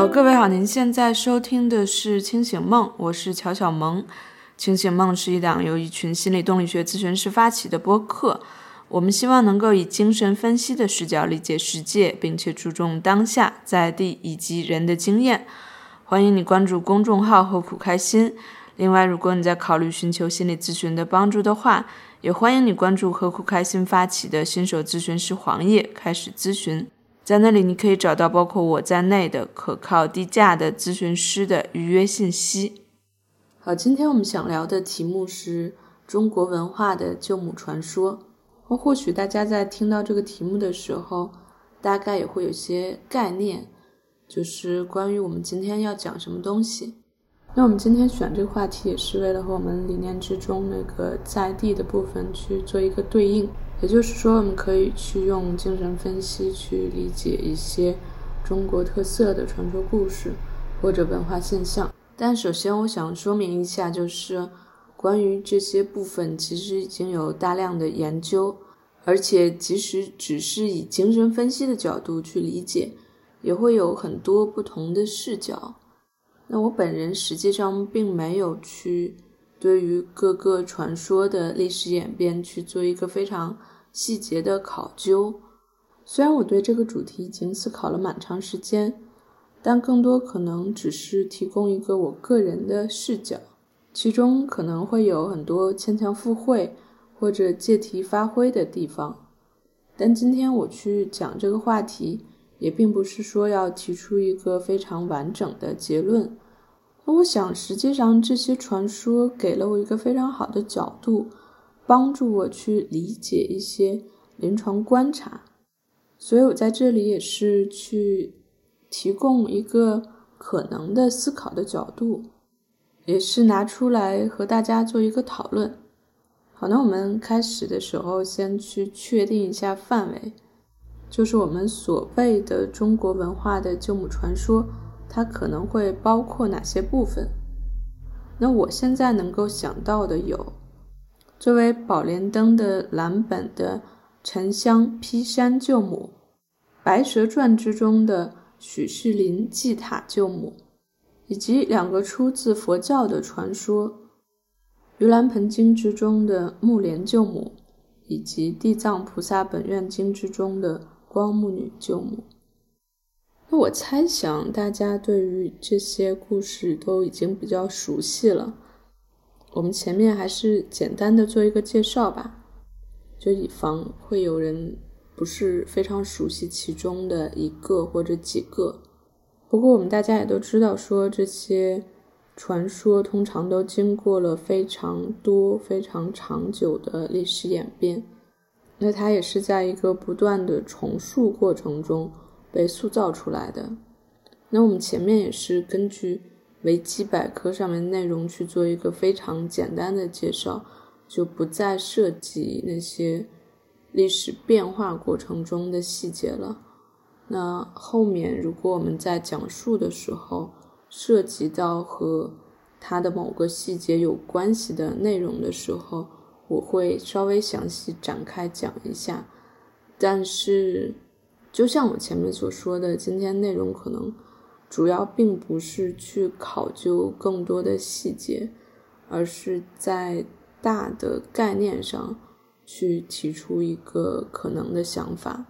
好，各位好，您现在收听的是《清醒梦》，我是乔小萌。《清醒梦》是一档由一群心理动力学咨询师发起的播客，我们希望能够以精神分析的视角理解世界，并且注重当下、在地以及人的经验。欢迎你关注公众号“何苦开心”。另外，如果你在考虑寻求心理咨询的帮助的话，也欢迎你关注“何苦开心”发起的新手咨询师黄页，开始咨询。在那里，你可以找到包括我在内的可靠、低价的咨询师的预约信息。好，今天我们想聊的题目是中国文化的救母传说。或许大家在听到这个题目的时候，大概也会有些概念，就是关于我们今天要讲什么东西。那我们今天选这个话题，也是为了和我们理念之中那个在地的部分去做一个对应。也就是说，我们可以去用精神分析去理解一些中国特色的传说故事或者文化现象。但首先，我想说明一下，就是关于这些部分，其实已经有大量的研究，而且即使只是以精神分析的角度去理解，也会有很多不同的视角。那我本人实际上并没有去对于各个传说的历史演变去做一个非常。细节的考究，虽然我对这个主题已经思考了蛮长时间，但更多可能只是提供一个我个人的视角，其中可能会有很多牵强附会或者借题发挥的地方。但今天我去讲这个话题，也并不是说要提出一个非常完整的结论。我想，实际上这些传说给了我一个非常好的角度。帮助我去理解一些临床观察，所以我在这里也是去提供一个可能的思考的角度，也是拿出来和大家做一个讨论。好，那我们开始的时候先去确定一下范围，就是我们所谓的中国文化的救母传说，它可能会包括哪些部分？那我现在能够想到的有。作为《宝莲灯》的蓝本的沉香劈山救母，《白蛇传》之中的许仕林祭塔救母，以及两个出自佛教的传说，《盂兰盆经》之中的木莲救母，以及《地藏菩萨本愿经》之中的光目女救母。那我猜想，大家对于这些故事都已经比较熟悉了。我们前面还是简单的做一个介绍吧，就以防会有人不是非常熟悉其中的一个或者几个。不过我们大家也都知道，说这些传说通常都经过了非常多、非常长久的历史演变，那它也是在一个不断的重塑过程中被塑造出来的。那我们前面也是根据。维基百科上面内容去做一个非常简单的介绍，就不再涉及那些历史变化过程中的细节了。那后面如果我们在讲述的时候涉及到和它的某个细节有关系的内容的时候，我会稍微详细展开讲一下。但是，就像我前面所说的，今天内容可能。主要并不是去考究更多的细节，而是在大的概念上去提出一个可能的想法。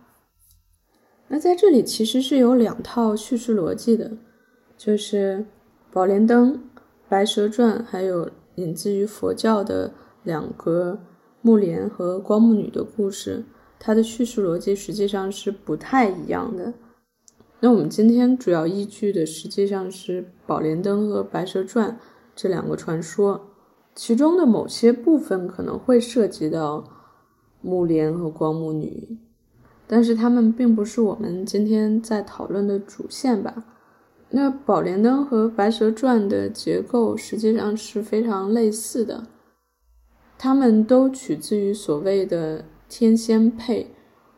那在这里其实是有两套叙事逻辑的，就是《宝莲灯》《白蛇传》，还有引自于佛教的两个木莲和光目女的故事，它的叙事逻辑实际上是不太一样的。那我们今天主要依据的实际上是《宝莲灯》和《白蛇传》这两个传说，其中的某些部分可能会涉及到木莲和光目女，但是他们并不是我们今天在讨论的主线吧？那《宝莲灯》和《白蛇传》的结构实际上是非常类似的，它们都取自于所谓的天仙配。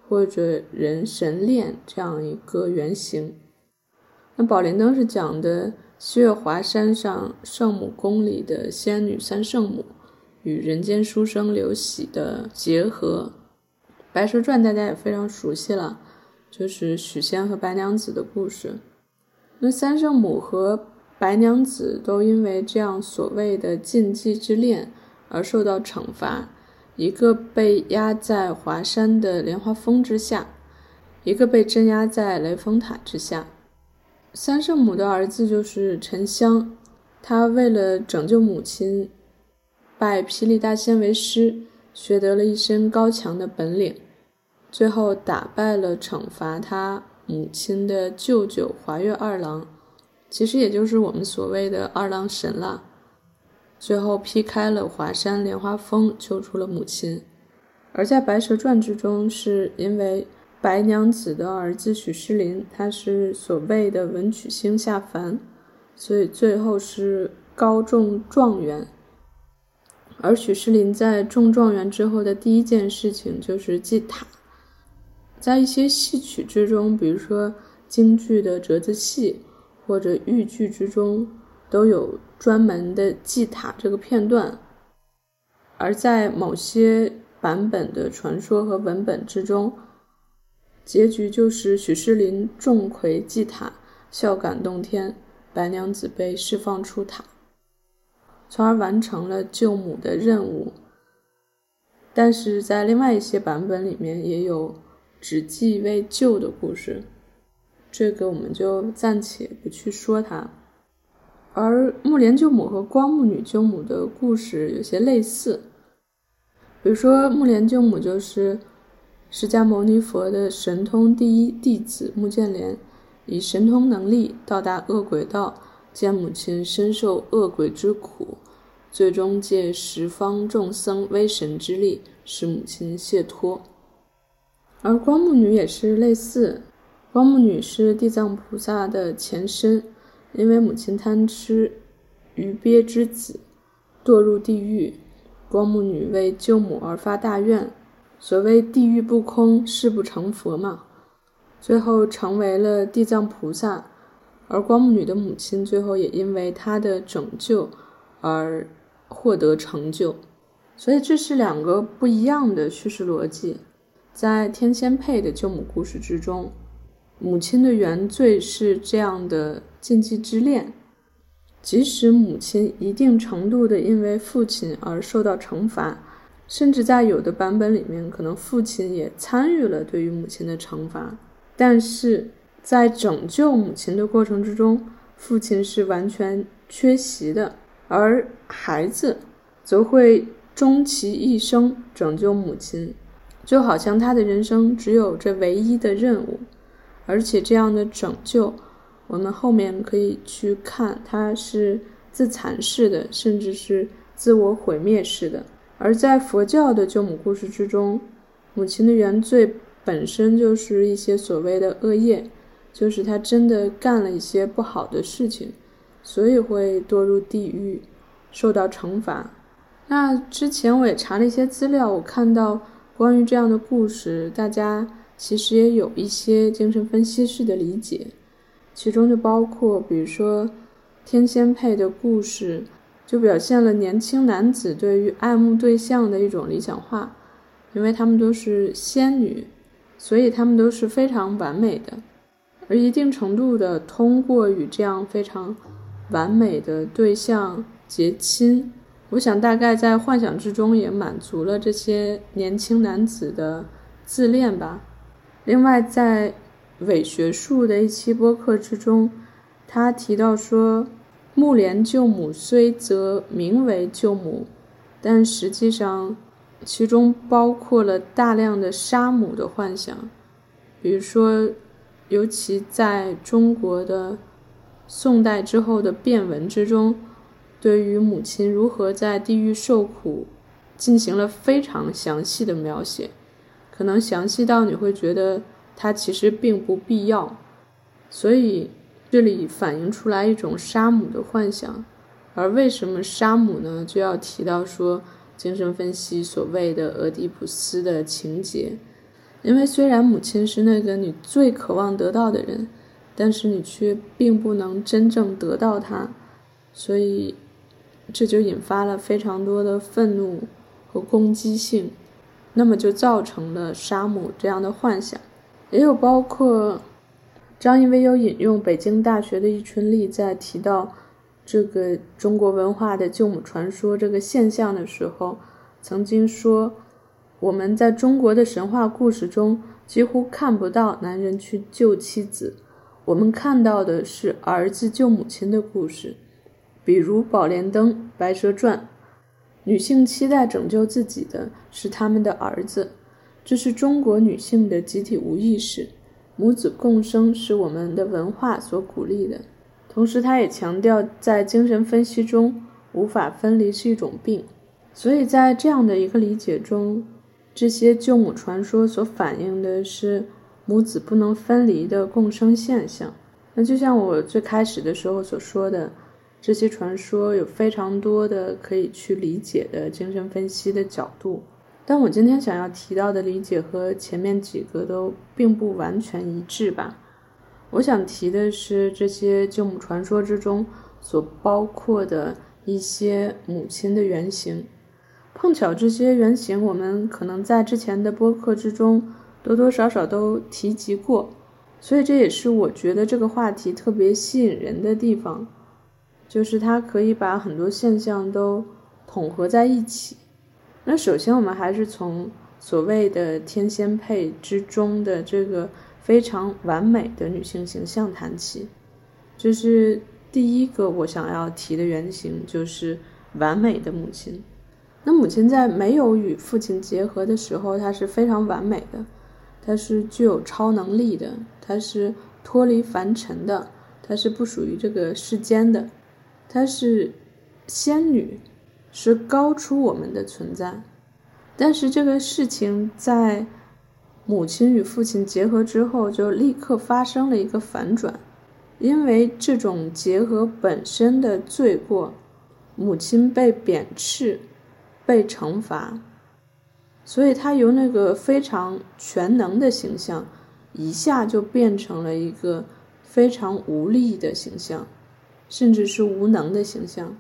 或者人神恋这样一个原型。那宝莲灯是讲的西岳华山上圣母宫里的仙女三圣母与人间书生刘喜的结合。白蛇传大家也非常熟悉了，就是许仙和白娘子的故事。那三圣母和白娘子都因为这样所谓的禁忌之恋而受到惩罚，一个被压在华山的莲花峰之下，一个被镇压在雷峰塔之下。三圣母的儿子就是沉香，他为了拯救母亲，拜霹雳大仙为师，学得了一身高强的本领，最后打败了惩罚他母亲的舅舅华月二郎，其实也就是我们所谓的二郎神了。最后劈开了华山莲花峰，救出了母亲。而在《白蛇传》之中，是因为。白娘子的儿子许仕林，他是所谓的文曲星下凡，所以最后是高中状元。而许仕林在中状元之后的第一件事情就是祭塔。在一些戏曲之中，比如说京剧的折子戏或者豫剧之中，都有专门的祭塔这个片段。而在某些版本的传说和文本之中，结局就是许仕林众魁祭塔，孝感动天，白娘子被释放出塔，从而完成了救母的任务。但是在另外一些版本里面，也有只祭未救的故事，这个我们就暂且不去说它。而木莲救母和光目女救母的故事有些类似，比如说木莲救母就是。释迦牟尼佛的神通第一弟子目犍连，以神通能力到达恶鬼道，见母亲深受恶鬼之苦，最终借十方众僧威神之力，使母亲解脱。而光目女也是类似，光目女是地藏菩萨的前身，因为母亲贪吃鱼鳖之子，堕入地狱，光目女为救母而发大愿。所谓地狱不空，誓不成佛嘛。最后成为了地藏菩萨，而光目女的母亲最后也因为她的拯救而获得成就。所以这是两个不一样的叙事逻辑。在天仙配的救母故事之中，母亲的原罪是这样的禁忌之恋，即使母亲一定程度的因为父亲而受到惩罚。甚至在有的版本里面，可能父亲也参与了对于母亲的惩罚，但是在拯救母亲的过程之中，父亲是完全缺席的，而孩子则会终其一生拯救母亲，就好像他的人生只有这唯一的任务，而且这样的拯救，我们后面可以去看，它是自残式的，甚至是自我毁灭式的。而在佛教的救母故事之中，母亲的原罪本身就是一些所谓的恶业，就是她真的干了一些不好的事情，所以会堕入地狱，受到惩罚。那之前我也查了一些资料，我看到关于这样的故事，大家其实也有一些精神分析式的理解，其中就包括比如说天仙配的故事。就表现了年轻男子对于爱慕对象的一种理想化，因为他们都是仙女，所以他们都是非常完美的，而一定程度的通过与这样非常完美的对象结亲，我想大概在幻想之中也满足了这些年轻男子的自恋吧。另外，在伪学术的一期播客之中，他提到说。木莲救母虽则名为救母，但实际上其中包括了大量的杀母的幻想。比如说，尤其在中国的宋代之后的变文之中，对于母亲如何在地狱受苦进行了非常详细的描写，可能详细到你会觉得它其实并不必要。所以。这里反映出来一种杀母的幻想，而为什么杀母呢？就要提到说精神分析所谓的俄狄浦斯的情节，因为虽然母亲是那个你最渴望得到的人，但是你却并不能真正得到她，所以这就引发了非常多的愤怒和攻击性，那么就造成了杀母这样的幻想，也有包括。张一威有引用北京大学的易春丽在提到这个中国文化的救母传说这个现象的时候，曾经说，我们在中国的神话故事中几乎看不到男人去救妻子，我们看到的是儿子救母亲的故事，比如《宝莲灯》《白蛇传》，女性期待拯救自己的是他们的儿子，这是中国女性的集体无意识。母子共生是我们的文化所鼓励的，同时他也强调，在精神分析中，无法分离是一种病。所以在这样的一个理解中，这些救母传说所反映的是母子不能分离的共生现象。那就像我最开始的时候所说的，这些传说有非常多的可以去理解的精神分析的角度。但我今天想要提到的理解和前面几个都并不完全一致吧。我想提的是这些救母传说之中所包括的一些母亲的原型。碰巧这些原型我们可能在之前的播客之中多多少少都提及过，所以这也是我觉得这个话题特别吸引人的地方，就是它可以把很多现象都统合在一起。那首先，我们还是从所谓的天仙配之中的这个非常完美的女性形象谈起。就是第一个我想要提的原型，就是完美的母亲。那母亲在没有与父亲结合的时候，她是非常完美的，她是具有超能力的，她是脱离凡尘的，她是不属于这个世间的，她是仙女。是高出我们的存在，但是这个事情在母亲与父亲结合之后，就立刻发生了一个反转，因为这种结合本身的罪过，母亲被贬斥，被惩罚，所以她由那个非常全能的形象，一下就变成了一个非常无力的形象，甚至是无能的形象。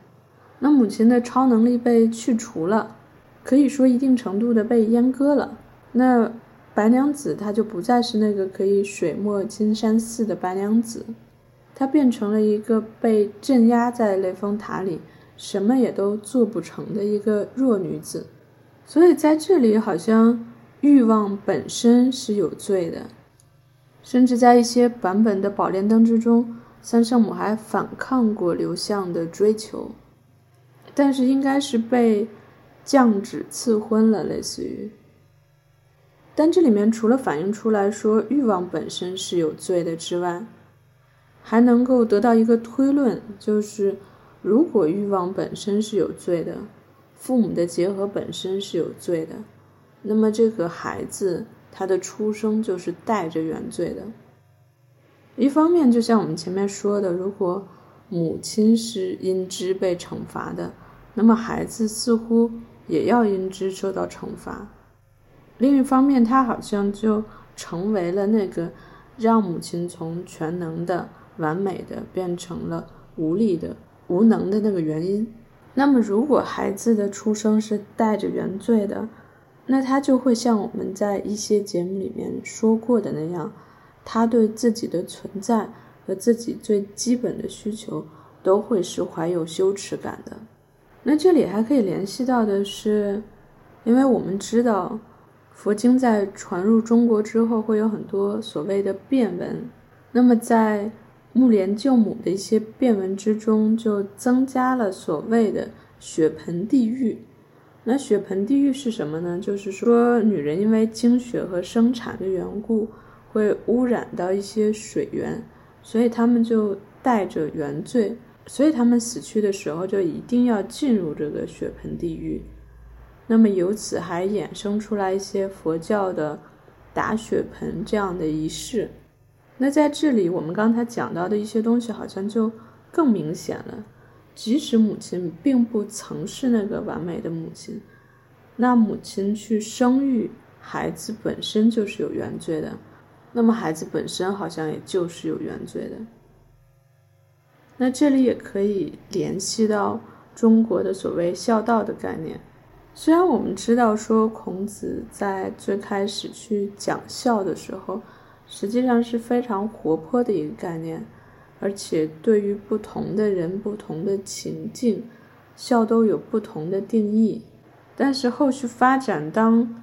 那母亲的超能力被去除了，可以说一定程度的被阉割了。那白娘子她就不再是那个可以水没金山寺的白娘子，她变成了一个被镇压在雷峰塔里，什么也都做不成的一个弱女子。所以在这里，好像欲望本身是有罪的，甚至在一些版本的宝莲灯之中，三圣母还反抗过刘向的追求。但是应该是被降旨赐婚了，类似于。但这里面除了反映出来说欲望本身是有罪的之外，还能够得到一个推论，就是如果欲望本身是有罪的，父母的结合本身是有罪的，那么这个孩子他的出生就是带着原罪的。一方面，就像我们前面说的，如果母亲是因之被惩罚的。那么孩子似乎也要因之受到惩罚。另一方面，他好像就成为了那个让母亲从全能的、完美的变成了无力的、无能的那个原因。那么，如果孩子的出生是带着原罪的，那他就会像我们在一些节目里面说过的那样，他对自己的存在和自己最基本的需求都会是怀有羞耻感的。那这里还可以联系到的是，因为我们知道，佛经在传入中国之后，会有很多所谓的变文。那么在木莲救母的一些变文之中，就增加了所谓的血盆地狱。那血盆地狱是什么呢？就是说，女人因为经血和生产的缘故，会污染到一些水源，所以他们就带着原罪。所以他们死去的时候就一定要进入这个血盆地狱，那么由此还衍生出来一些佛教的打血盆这样的仪式。那在这里，我们刚才讲到的一些东西好像就更明显了。即使母亲并不曾是那个完美的母亲，那母亲去生育孩子本身就是有原罪的，那么孩子本身好像也就是有原罪的。那这里也可以联系到中国的所谓孝道的概念。虽然我们知道说孔子在最开始去讲孝的时候，实际上是非常活泼的一个概念，而且对于不同的人、不同的情境，孝都有不同的定义。但是后续发展，当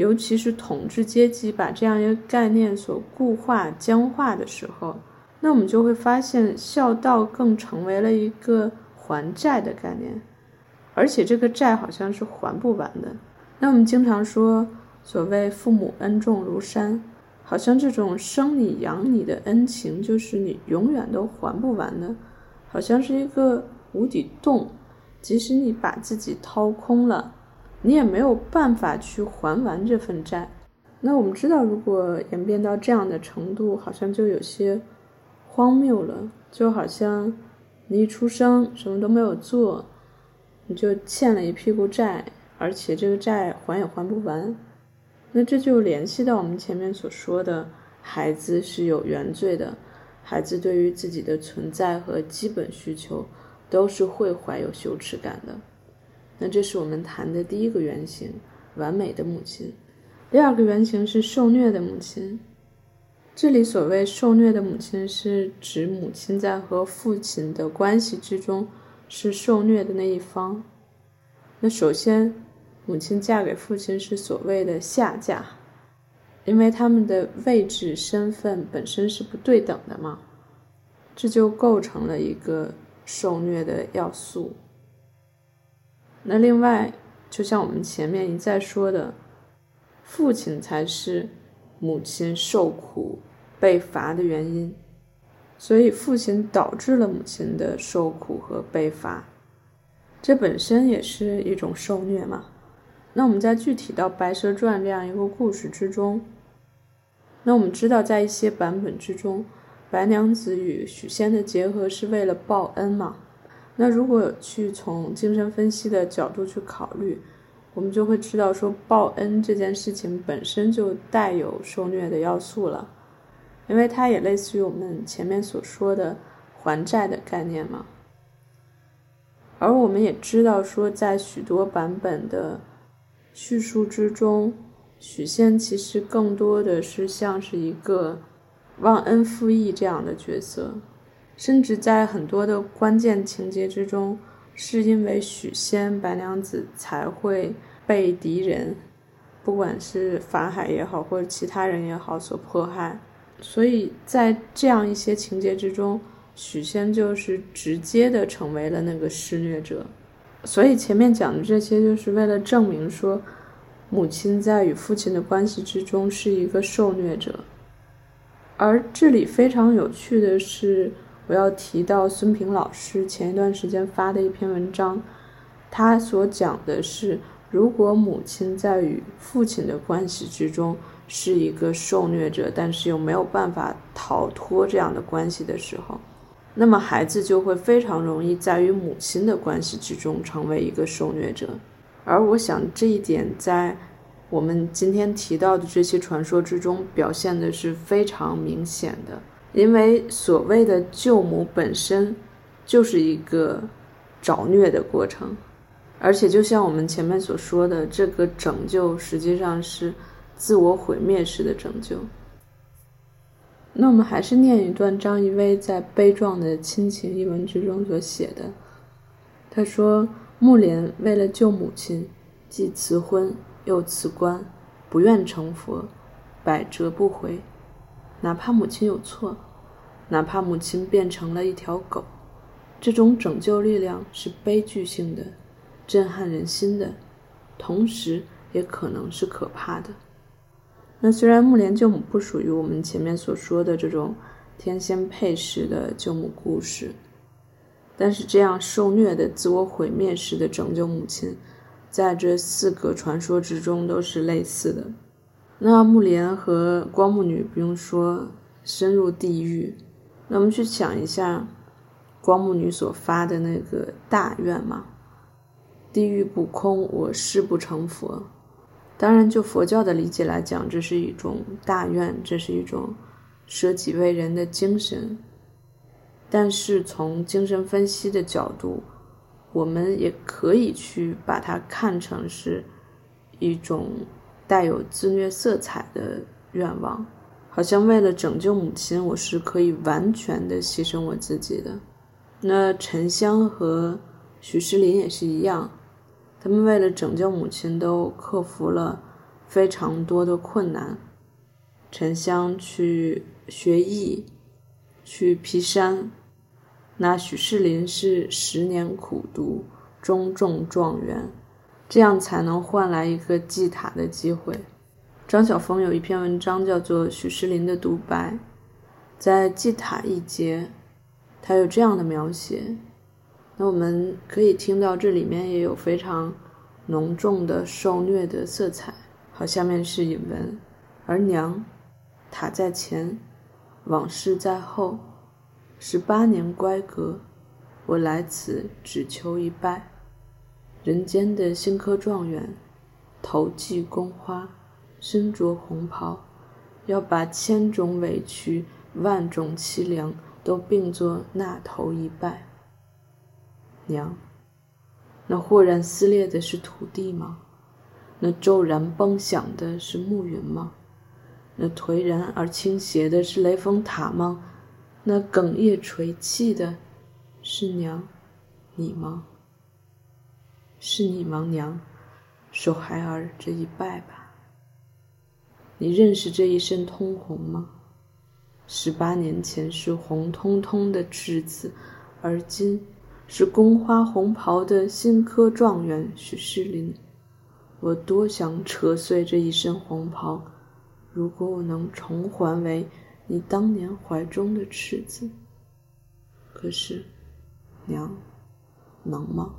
尤其是统治阶级把这样一个概念所固化、僵化的时候，那我们就会发现孝道更成为了一个还债的概念，而且这个债好像是还不完的。那我们经常说，所谓父母恩重如山，好像这种生你养你的恩情，就是你永远都还不完的，好像是一个无底洞，即使你把自己掏空了。你也没有办法去还完这份债。那我们知道，如果演变到这样的程度，好像就有些荒谬了。就好像你一出生什么都没有做，你就欠了一屁股债，而且这个债还也还不完。那这就联系到我们前面所说的，孩子是有原罪的，孩子对于自己的存在和基本需求，都是会怀有羞耻感的。那这是我们谈的第一个原型，完美的母亲。第二个原型是受虐的母亲。这里所谓受虐的母亲，是指母亲在和父亲的关系之中是受虐的那一方。那首先，母亲嫁给父亲是所谓的下嫁，因为他们的位置身份本身是不对等的嘛，这就构成了一个受虐的要素。那另外，就像我们前面一再说的，父亲才是母亲受苦被罚的原因，所以父亲导致了母亲的受苦和被罚，这本身也是一种受虐嘛。那我们再具体到《白蛇传》这样一个故事之中，那我们知道，在一些版本之中，白娘子与许仙的结合是为了报恩嘛。那如果去从精神分析的角度去考虑，我们就会知道说报恩这件事情本身就带有受虐的要素了，因为它也类似于我们前面所说的还债的概念嘛。而我们也知道说，在许多版本的叙述之中，许仙其实更多的是像是一个忘恩负义这样的角色。甚至在很多的关键情节之中，是因为许仙、白娘子才会被敌人，不管是法海也好，或者其他人也好所迫害。所以在这样一些情节之中，许仙就是直接的成为了那个施虐者。所以前面讲的这些，就是为了证明说，母亲在与父亲的关系之中是一个受虐者。而这里非常有趣的是。我要提到孙平老师前一段时间发的一篇文章，他所讲的是，如果母亲在与父亲的关系之中是一个受虐者，但是又没有办法逃脱这样的关系的时候，那么孩子就会非常容易在与母亲的关系之中成为一个受虐者。而我想这一点在我们今天提到的这些传说之中表现的是非常明显的。因为所谓的救母本身就是一个找虐的过程，而且就像我们前面所说的，这个拯救实际上是自我毁灭式的拯救。那我们还是念一段张仪薇在《悲壮的亲情》一文之中所写的。他说：“木莲为了救母亲，既辞婚又辞官，不愿成佛，百折不回。”哪怕母亲有错，哪怕母亲变成了一条狗，这种拯救力量是悲剧性的、震撼人心的，同时也可能是可怕的。那虽然木莲救母不属于我们前面所说的这种天仙配式的救母故事，但是这样受虐的自我毁灭式的拯救母亲，在这四个传说之中都是类似的。那木莲和光目女不用说，深入地狱。那我们去想一下，光目女所发的那个大愿嘛，地狱不空，我誓不成佛。当然，就佛教的理解来讲，这是一种大愿，这是一种舍己为人的精神。但是从精神分析的角度，我们也可以去把它看成是一种。带有自虐色彩的愿望，好像为了拯救母亲，我是可以完全的牺牲我自己的。那沉香和许诗林也是一样，他们为了拯救母亲，都克服了非常多的困难。沉香去学艺，去劈山，那许世林是十年苦读，终中状元，这样才能换来一个祭塔的机会。张晓峰有一篇文章叫做《许世林的独白》，在祭塔一节。他有这样的描写，那我们可以听到这里面也有非常浓重的受虐的色彩。好，下面是引文：而娘，塔在前，往事在后，十八年乖阁，我来此只求一拜。人间的新科状元，头系宫花，身着红袍，要把千种委屈，万种凄凉。都并作那头一拜。娘，那豁然撕裂的是土地吗？那骤然崩响的是暮云吗？那颓然而倾斜的是雷峰塔吗？那哽咽垂泣的是娘，你吗？是你吗，娘？受孩儿这一拜吧。你认识这一身通红吗？十八年前是红彤彤的赤子，而今是宫花红袍的新科状元许世林。我多想扯碎这一身红袍，如果我能重还为你当年怀中的赤子。可是，娘，能吗？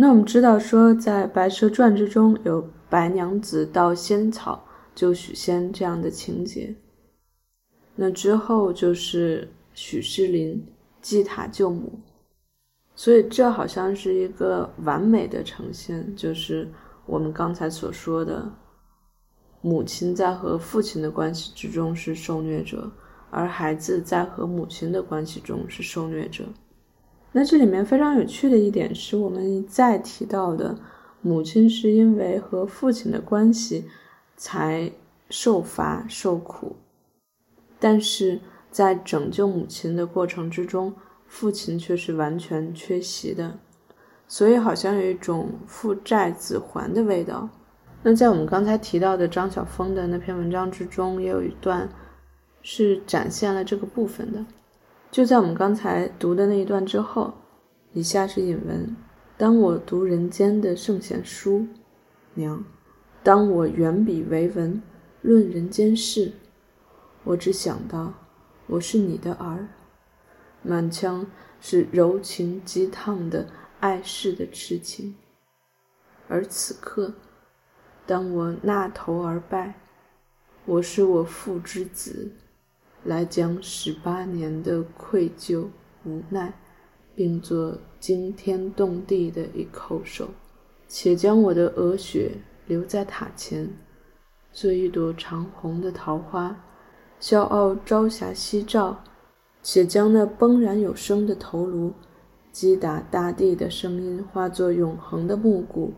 那我们知道说，在《白蛇传》之中有白娘子盗仙草救许仙这样的情节。那之后就是许世林祭塔救母，所以这好像是一个完美的呈现，就是我们刚才所说的，母亲在和父亲的关系之中是受虐者，而孩子在和母亲的关系中是受虐者。那这里面非常有趣的一点是我们一再提到的，母亲是因为和父亲的关系才受罚受苦。但是在拯救母亲的过程之中，父亲却是完全缺席的，所以好像有一种父债子还的味道。那在我们刚才提到的张晓峰的那篇文章之中，也有一段是展现了这个部分的。就在我们刚才读的那一段之后，以下是引文：当我读人间的圣贤书，娘，当我圆笔为文，论人间事。我只想到，我是你的儿，满腔是柔情激烫的爱世的痴情。而此刻，当我纳头而拜，我是我父之子，来将十八年的愧疚无奈，并作惊天动地的一叩首，且将我的鹅血留在塔前，做一朵长红的桃花。笑傲朝霞夕照，且将那崩然有声的头颅击打大地的声音化作永恒的暮鼓，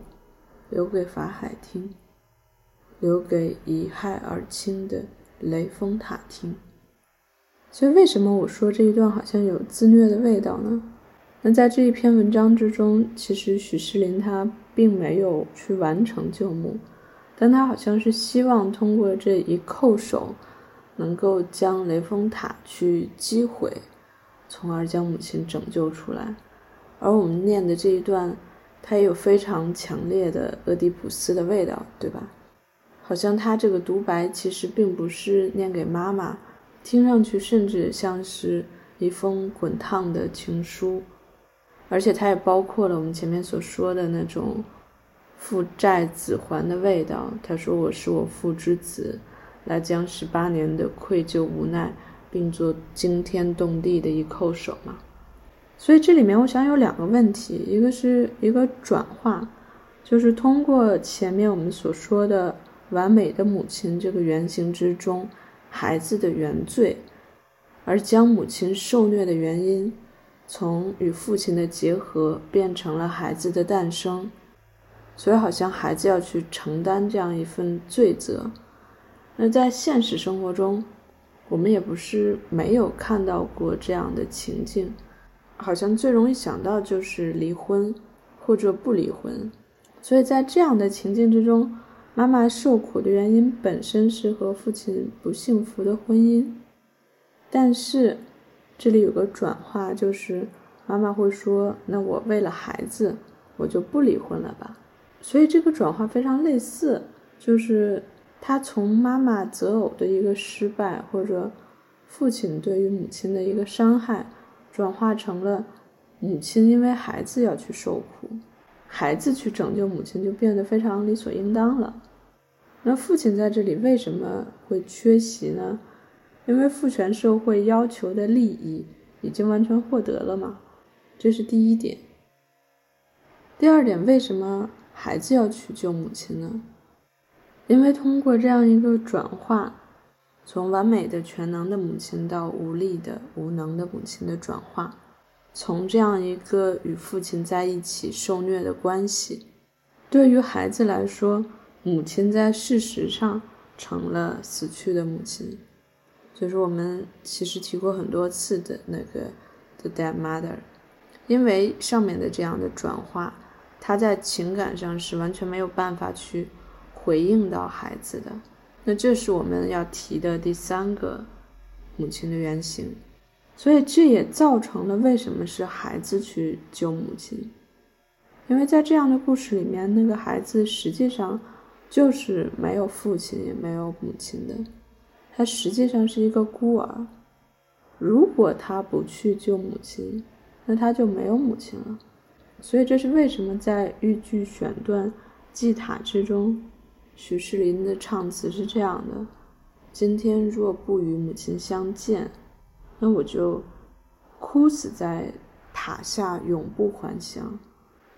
留给法海听，留给遗害而亲的雷峰塔听。所以，为什么我说这一段好像有自虐的味道呢？那在这一篇文章之中，其实许世林他并没有去完成救母，但他好像是希望通过这一叩首。能够将雷峰塔去击毁，从而将母亲拯救出来。而我们念的这一段，它也有非常强烈的俄狄浦斯的味道，对吧？好像他这个独白其实并不是念给妈妈，听上去甚至像是一封滚烫的情书，而且它也包括了我们前面所说的那种父债子还的味道。他说：“我是我父之子。”来将十八年的愧疚无奈，并作惊天动地的一叩首嘛。所以这里面我想有两个问题，一个是一个转化，就是通过前面我们所说的完美的母亲这个原型之中，孩子的原罪，而将母亲受虐的原因，从与父亲的结合变成了孩子的诞生，所以好像孩子要去承担这样一份罪责。那在现实生活中，我们也不是没有看到过这样的情境，好像最容易想到就是离婚或者不离婚。所以在这样的情境之中，妈妈受苦的原因本身是和父亲不幸福的婚姻，但是这里有个转化，就是妈妈会说：“那我为了孩子，我就不离婚了吧。”所以这个转化非常类似，就是他从妈妈择偶的一个失败，或者父亲对于母亲的一个伤害，转化成了母亲因为孩子要去受苦。孩子去拯救母亲就变得非常理所应当了。那父亲在这里为什么会缺席呢？因为父权社会要求的利益已经完全获得了嘛，这是第一点。第二点，为什么孩子要去救母亲呢？因为通过这样一个转化，从完美的全能的母亲到无力的无能的母亲的转化。从这样一个与父亲在一起受虐的关系，对于孩子来说，母亲在事实上成了死去的母亲，就是我们其实提过很多次的那个 the dead mother。因为上面的这样的转化，他在情感上是完全没有办法去回应到孩子的。那这是我们要提的第三个母亲的原型。所以这也造成了为什么是孩子去救母亲，因为在这样的故事里面，那个孩子实际上就是没有父亲也没有母亲的，他实际上是一个孤儿。如果他不去救母亲，那他就没有母亲了。所以这是为什么在豫剧选段《祭塔》之中，许世林的唱词是这样的：“今天若不与母亲相见。”那我就哭死在塔下，永不还乡。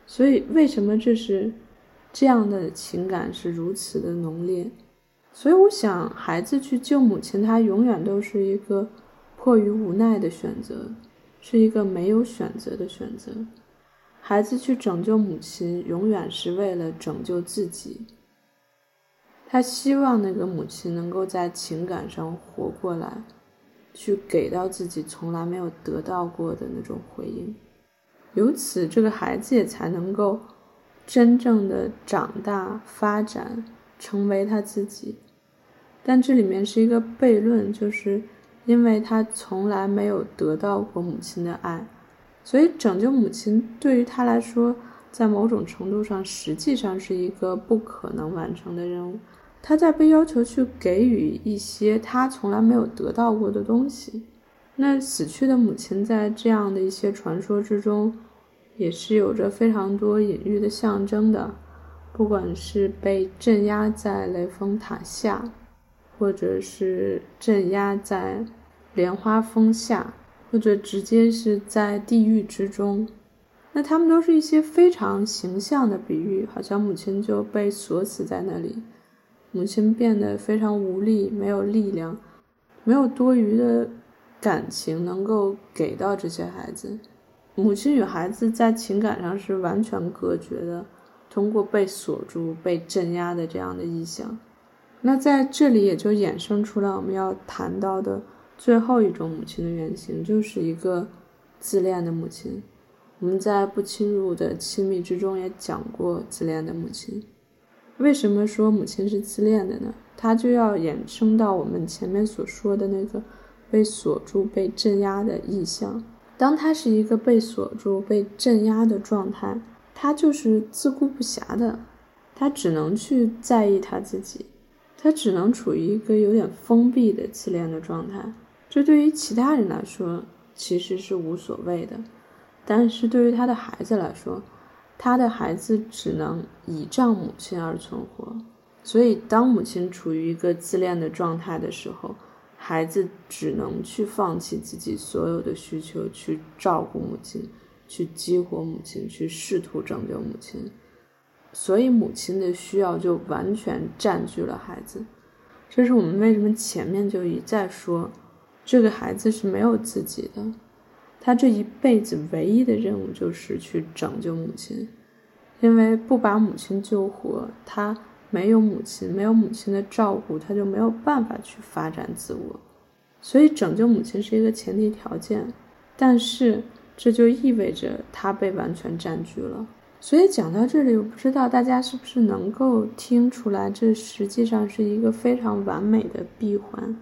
所以，为什么这是这样的情感是如此的浓烈？所以，我想，孩子去救母亲，他永远都是一个迫于无奈的选择，是一个没有选择的选择。孩子去拯救母亲，永远是为了拯救自己。他希望那个母亲能够在情感上活过来。去给到自己从来没有得到过的那种回应，由此这个孩子也才能够真正的长大发展，成为他自己。但这里面是一个悖论，就是因为他从来没有得到过母亲的爱，所以拯救母亲对于他来说，在某种程度上实际上是一个不可能完成的任务。他在被要求去给予一些他从来没有得到过的东西。那死去的母亲在这样的一些传说之中，也是有着非常多隐喻的象征的。不管是被镇压在雷峰塔下，或者是镇压在莲花峰下，或者直接是在地狱之中，那他们都是一些非常形象的比喻，好像母亲就被锁死在那里。母亲变得非常无力，没有力量，没有多余的感情能够给到这些孩子。母亲与孩子在情感上是完全隔绝的，通过被锁住、被镇压的这样的意象。那在这里也就衍生出了我们要谈到的最后一种母亲的原型，就是一个自恋的母亲。我们在不侵入的亲密之中也讲过自恋的母亲。为什么说母亲是自恋的呢？她就要衍生到我们前面所说的那个被锁住、被镇压的意象。当他是一个被锁住、被镇压的状态，他就是自顾不暇的，他只能去在意他自己，他只能处于一个有点封闭的自恋的状态。这对于其他人来说其实是无所谓的，但是对于他的孩子来说，他的孩子只能倚仗母亲而存活，所以当母亲处于一个自恋的状态的时候，孩子只能去放弃自己所有的需求，去照顾母亲，去激活母亲，去试图拯救母亲。所以母亲的需要就完全占据了孩子。这是我们为什么前面就一再说，这个孩子是没有自己的。他这一辈子唯一的任务就是去拯救母亲，因为不把母亲救活，他没有母亲，没有母亲的照顾，他就没有办法去发展自我。所以拯救母亲是一个前提条件，但是这就意味着他被完全占据了。所以讲到这里，我不知道大家是不是能够听出来，这实际上是一个非常完美的闭环，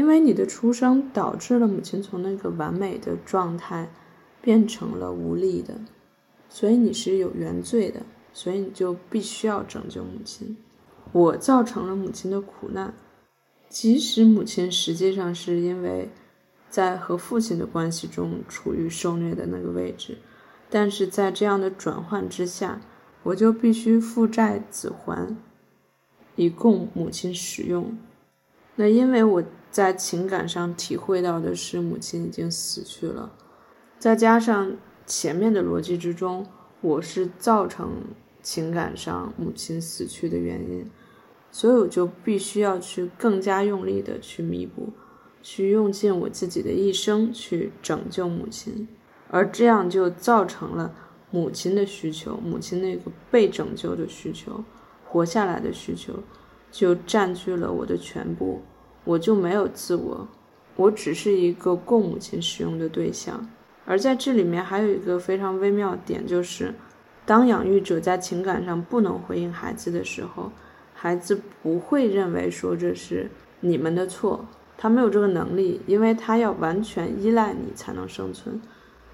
因为你的出生导致了母亲从那个完美的状态变成了无力的，所以你是有原罪的，所以你就必须要拯救母亲。我造成了母亲的苦难，即使母亲实际上是因为在和父亲的关系中处于受虐的那个位置。但是在这样的转换之下，我就必须负债子还，以供母亲使用。那因为我在情感上体会到的是母亲已经死去了，再加上前面的逻辑之中，我是造成情感上母亲死去的原因，所以我就必须要去更加用力的去弥补，去用尽我自己的一生去拯救母亲。而这样就造成了母亲的需求，母亲那个被拯救的需求，活下来的需求，就占据了我的全部，我就没有自我，我只是一个供母亲使用的对象。而在这里面还有一个非常微妙点，就是当养育者在情感上不能回应孩子的时候，孩子不会认为说这是你们的错，他没有这个能力，因为他要完全依赖你才能生存。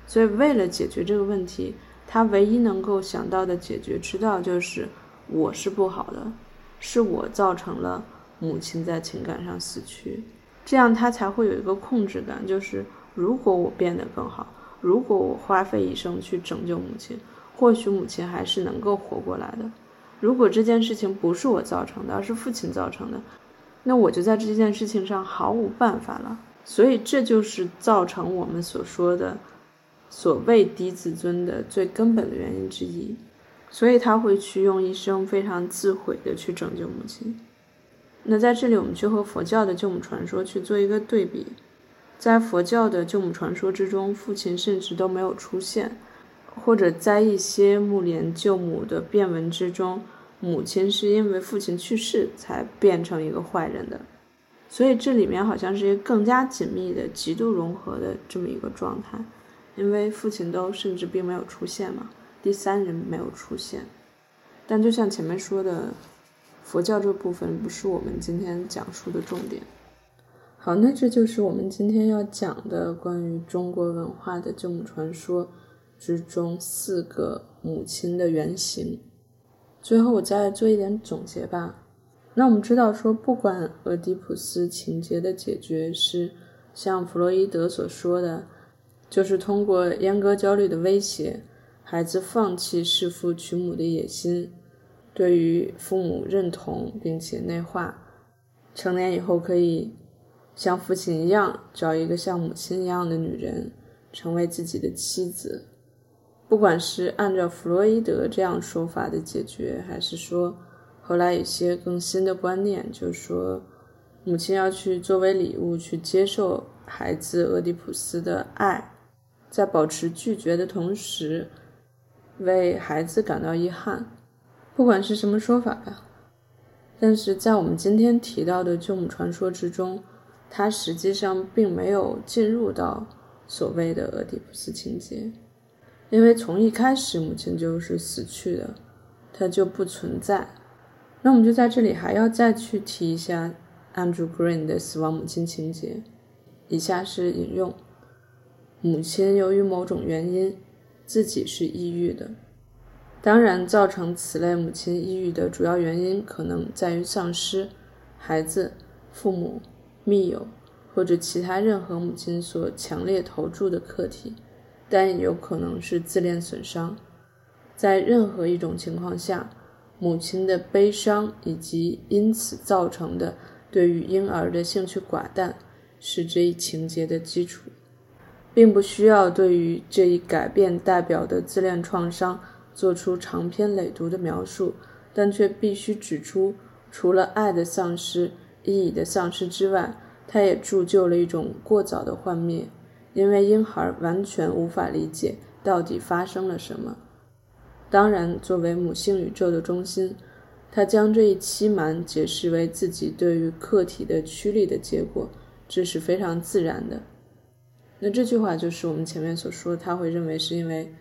所以，为了解决这个问题，他唯一能够想到的解决之道就是我是不好的，是我造成了母亲在情感上死去，这样他才会有一个控制感，就是如果我变得更好，如果我花费一生去拯救母亲，或许母亲还是能够活过来的。如果这件事情不是我造成的，而是父亲造成的，那我就在这件事情上毫无办法了。所以，这就是造成我们所说的。所谓低自尊的最根本的原因之一，所以他会去用一生非常自毁的去拯救母亲。那在这里，我们就和佛教的救母传说去做一个对比。在佛教的救母传说之中，父亲甚至都没有出现，或者在一些木莲救母的变文之中，母亲是因为父亲去世才变成一个坏人的。所以这里面好像是一个更加紧密的、极度融合的这么一个状态。因为父亲都甚至并没有出现嘛，第三人没有出现，但就像前面说的，佛教这部分不是我们今天讲述的重点。好，那这就是我们今天要讲的关于中国文化的旧母传说之中四个母亲的原型。最后我再做一点总结吧。那我们知道说，不管俄狄浦斯情节的解决是像弗洛伊德所说的。就是通过阉割焦虑的威胁，孩子放弃弑父娶母的野心，对于父母认同并且内化，成年以后可以像父亲一样找一个像母亲一样的女人，成为自己的妻子。不管是按照弗洛伊德这样说法的解决，还是说后来有些更新的观念，就是说母亲要去作为礼物去接受孩子俄狄浦斯的爱。在保持拒绝的同时，为孩子感到遗憾，不管是什么说法吧。但是在我们今天提到的救母传说之中，它实际上并没有进入到所谓的俄狄浦斯情节，因为从一开始母亲就是死去的，它就不存在。那我们就在这里还要再去提一下 Andrew Green 的死亡母亲情节，以下是引用。母亲由于某种原因，自己是抑郁的。当然，造成此类母亲抑郁的主要原因可能在于丧失孩子、父母、密友或者其他任何母亲所强烈投注的客体，但也有可能是自恋损伤。在任何一种情况下，母亲的悲伤以及因此造成的对于婴儿的兴趣寡淡，是这一情节的基础。并不需要对于这一改变代表的自恋创伤做出长篇累牍的描述，但却必须指出，除了爱的丧失、意义的丧失之外，它也铸就了一种过早的幻灭，因为婴孩完全无法理解到底发生了什么。当然，作为母性宇宙的中心，他将这一欺瞒解释为自己对于客体的驱力的结果，这是非常自然的。那这句话就是我们前面所说，他会认为是因为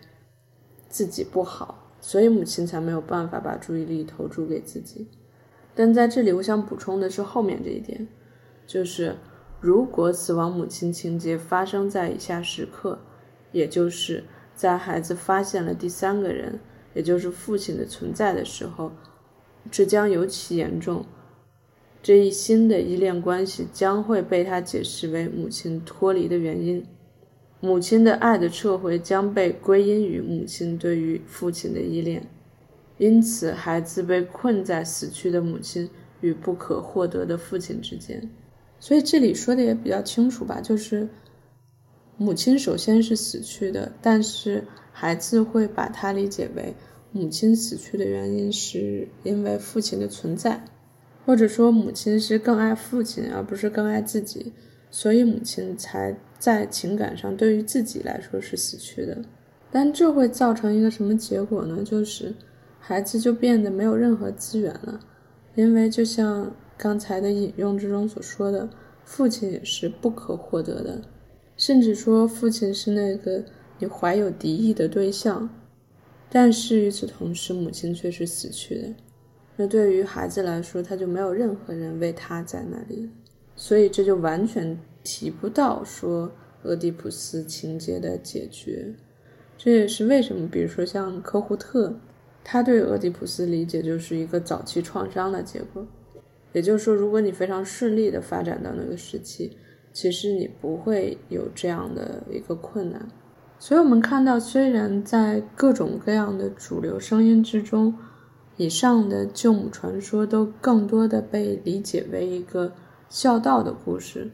自己不好，所以母亲才没有办法把注意力投注给自己。但在这里，我想补充的是后面这一点，就是如果死亡母亲情节发生在以下时刻，也就是在孩子发现了第三个人，也就是父亲的存在的时候。这将尤其严重。这一新的依恋关系将会被他解释为母亲脱离的原因。母亲的爱的撤回将被归因于母亲对于父亲的依恋。因此，孩子被困在死去的母亲与不可获得的父亲之间。所以这里说的也比较清楚吧，就是母亲首先是死去的，但是孩子会把它理解为。母亲死去的原因是因为父亲的存在，或者说母亲是更爱父亲而不是更爱自己，所以母亲才在情感上对于自己来说是死去的。但这会造成一个什么结果呢？就是孩子就变得没有任何资源了，因为就像刚才的引用之中所说的，父亲也是不可获得的，甚至说父亲是那个你怀有敌意的对象。但是与此同时，母亲却是死去的。那对于孩子来说，他就没有任何人为他在那里，所以这就完全提不到说俄狄浦斯情节的解决。这也是为什么，比如说像科胡特，他对俄狄浦斯理解就是一个早期创伤的结果。也就是说，如果你非常顺利的发展到那个时期，其实你不会有这样的一个困难。所以，我们看到，虽然在各种各样的主流声音之中，以上的救母传说都更多的被理解为一个孝道的故事，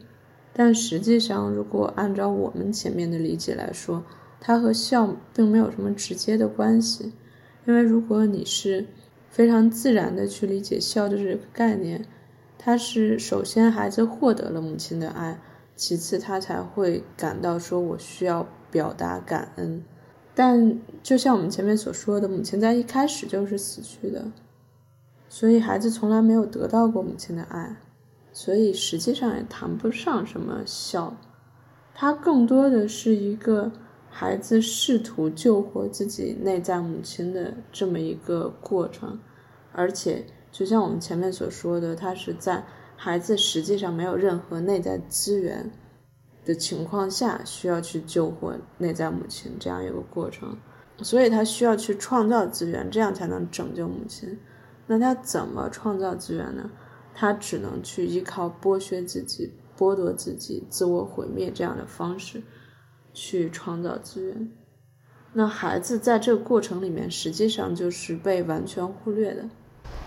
但实际上，如果按照我们前面的理解来说，它和孝并没有什么直接的关系。因为如果你是非常自然的去理解孝的这个概念，它是首先孩子获得了母亲的爱，其次他才会感到说我需要。表达感恩，但就像我们前面所说的，母亲在一开始就是死去的，所以孩子从来没有得到过母亲的爱，所以实际上也谈不上什么孝，它更多的是一个孩子试图救活自己内在母亲的这么一个过程，而且就像我们前面所说的，它是在孩子实际上没有任何内在资源。的情况下，需要去救活内在母亲这样一个过程，所以他需要去创造资源，这样才能拯救母亲。那他怎么创造资源呢？他只能去依靠剥削自己、剥夺自己、自我毁灭这样的方式去创造资源。那孩子在这个过程里面，实际上就是被完全忽略的。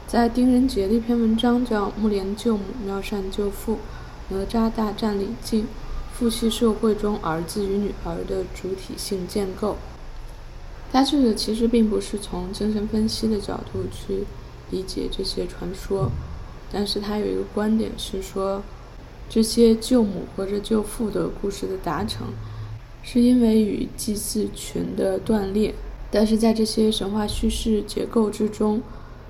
在丁仁杰的一篇文章叫《木莲救母，妙善救父，哪吒大战李靖》。父系社会中儿子与女儿的主体性建构，他这个其实并不是从精神分析的角度去理解这些传说，但是他有一个观点是说，这些救母或者救父的故事的达成，是因为与祭祀群的断裂，但是在这些神话叙事结构之中，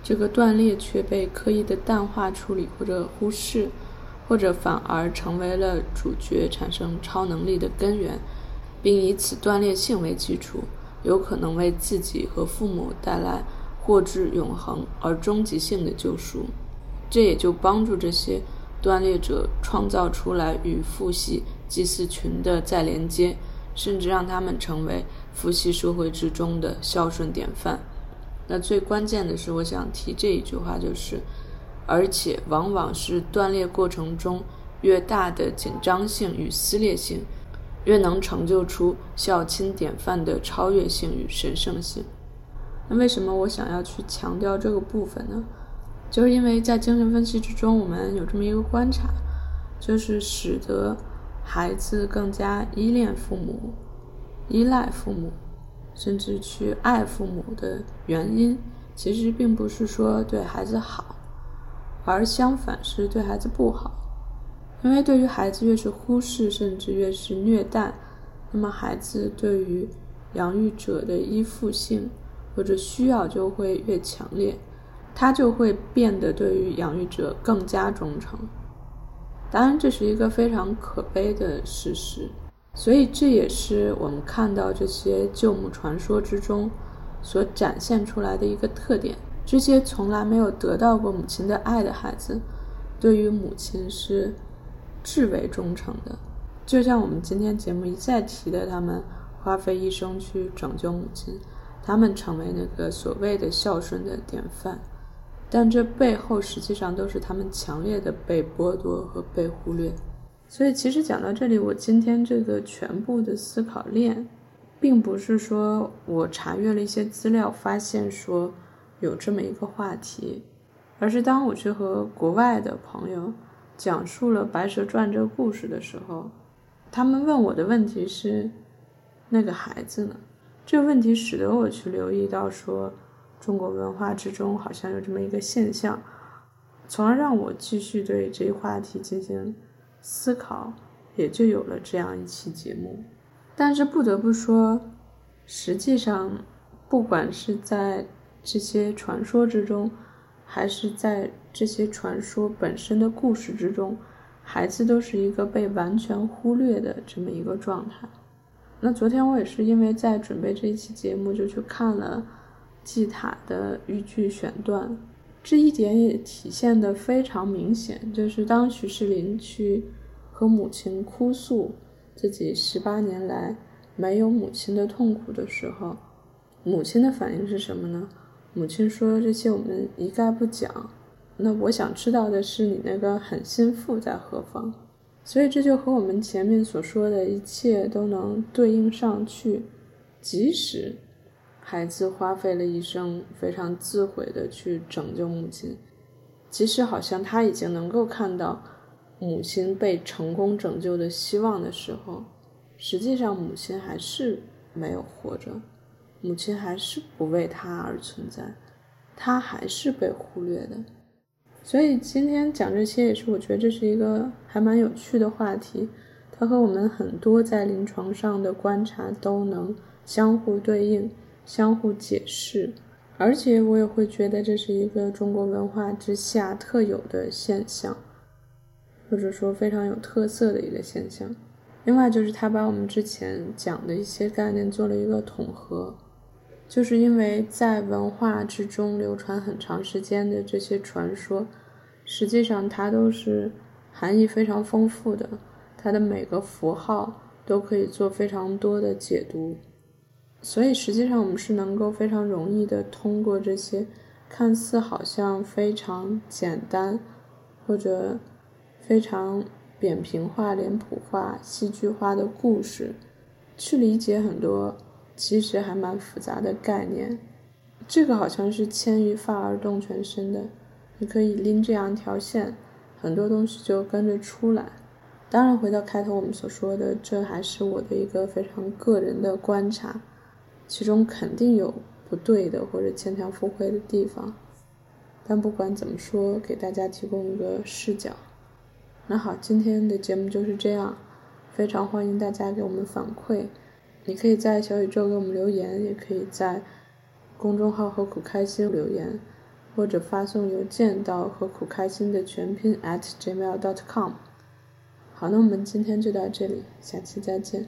这个断裂却被刻意的淡化处理或者忽视。或者反而成为了主角产生超能力的根源，并以此断裂性为基础，有可能为自己和父母带来获致永恒而终极性的救赎。这也就帮助这些断裂者创造出来与父系祭祀群的再连接，甚至让他们成为父系社会之中的孝顺典范。那最关键的是，我想提这一句话就是。而且，往往是断裂过程中越大的紧张性与撕裂性，越能成就出孝亲典范的超越性与神圣性。那为什么我想要去强调这个部分呢？就是因为在精神分析之中，我们有这么一个观察，就是使得孩子更加依恋父母、依赖父母，甚至去爱父母的原因，其实并不是说对孩子好。而相反是对孩子不好，因为对于孩子越是忽视，甚至越是虐待，那么孩子对于养育者的依附性或者需要就会越强烈。他就会变得对于养育者更加忠诚。当然，这是一个非常可悲的事实。所以，这也是我们看到这些旧母传说之中所展现出来的一个特点：这些从来没有得到过母亲的爱的孩子，对于母亲是至为忠诚的。就像我们今天节目一再提的，他们花费一生去拯救母亲，他们成为那个所谓的孝顺的典范。但这背后实际上都是他们强烈的被剥夺和被忽略。所以，其实讲到这里，我今天这个全部的思考链，并不是说我查阅了一些资料，发现说有这么一个话题，而是当我去和国外的朋友讲述了《白蛇传》这个故事的时候，他们问我的问题是：那个孩子呢？这个问题使得我去留意到说，中国文化之中好像有这么一个现象，从而让我继续对这一话题进行。思考，也就有了这样一期节目。但是不得不说，实际上，不管是在这些传说之中，还是在这些传说本身的故事之中，孩子都是一个被完全忽略的这么一个状态。那昨天我也是因为在准备这一期节目，就去看了祭塔的豫剧选段。这一点也体现的非常明显，就是当徐世林去和母亲哭诉自己十八年来没有母亲的痛苦的时候，母亲的反应是什么呢？母亲说：“这些我们一概不讲。那我想知道的是，你那个狠心妇在何方？”所以这就和我们前面所说的一切都能对应上去，即使。孩子花费了一生，非常自毁的去拯救母亲。即使好像他已经能够看到母亲被成功拯救的希望的时候，实际上母亲还是没有活着，母亲还是不为他而存在，他还是被忽略的。所以今天讲这些，也是我觉得这是一个还蛮有趣的话题，它和我们很多在临床上的观察都能相互对应。相互解释，而且我也会觉得这是一个中国文化之下特有的现象，或者说非常有特色的一个现象。另外就是他把我们之前讲的一些概念做了一个统合，就是因为在文化之中流传很长时间的这些传说，实际上它都是含义非常丰富的，它的每个符号都可以做非常多的解读。所以实际上，我们是能够非常容易的通过这些看似好像非常简单，或者非常扁平化、脸谱化、戏剧化的故事，去理解很多其实还蛮复杂的概念。这个好像是牵一发而动全身的，你可以拎这样一条线，很多东西就跟着出来。当然，回到开头我们所说的，这还是我的一个非常个人的观察。其中肯定有不对的或者牵强附会的地方，但不管怎么说，给大家提供一个视角。那好，今天的节目就是这样，非常欢迎大家给我们反馈。你可以在小宇宙给我们留言，也可以在公众号“何苦开心”留言，或者发送邮件到“何苦开心”的全拼 at gmail dot com。好，那我们今天就到这里，下期再见。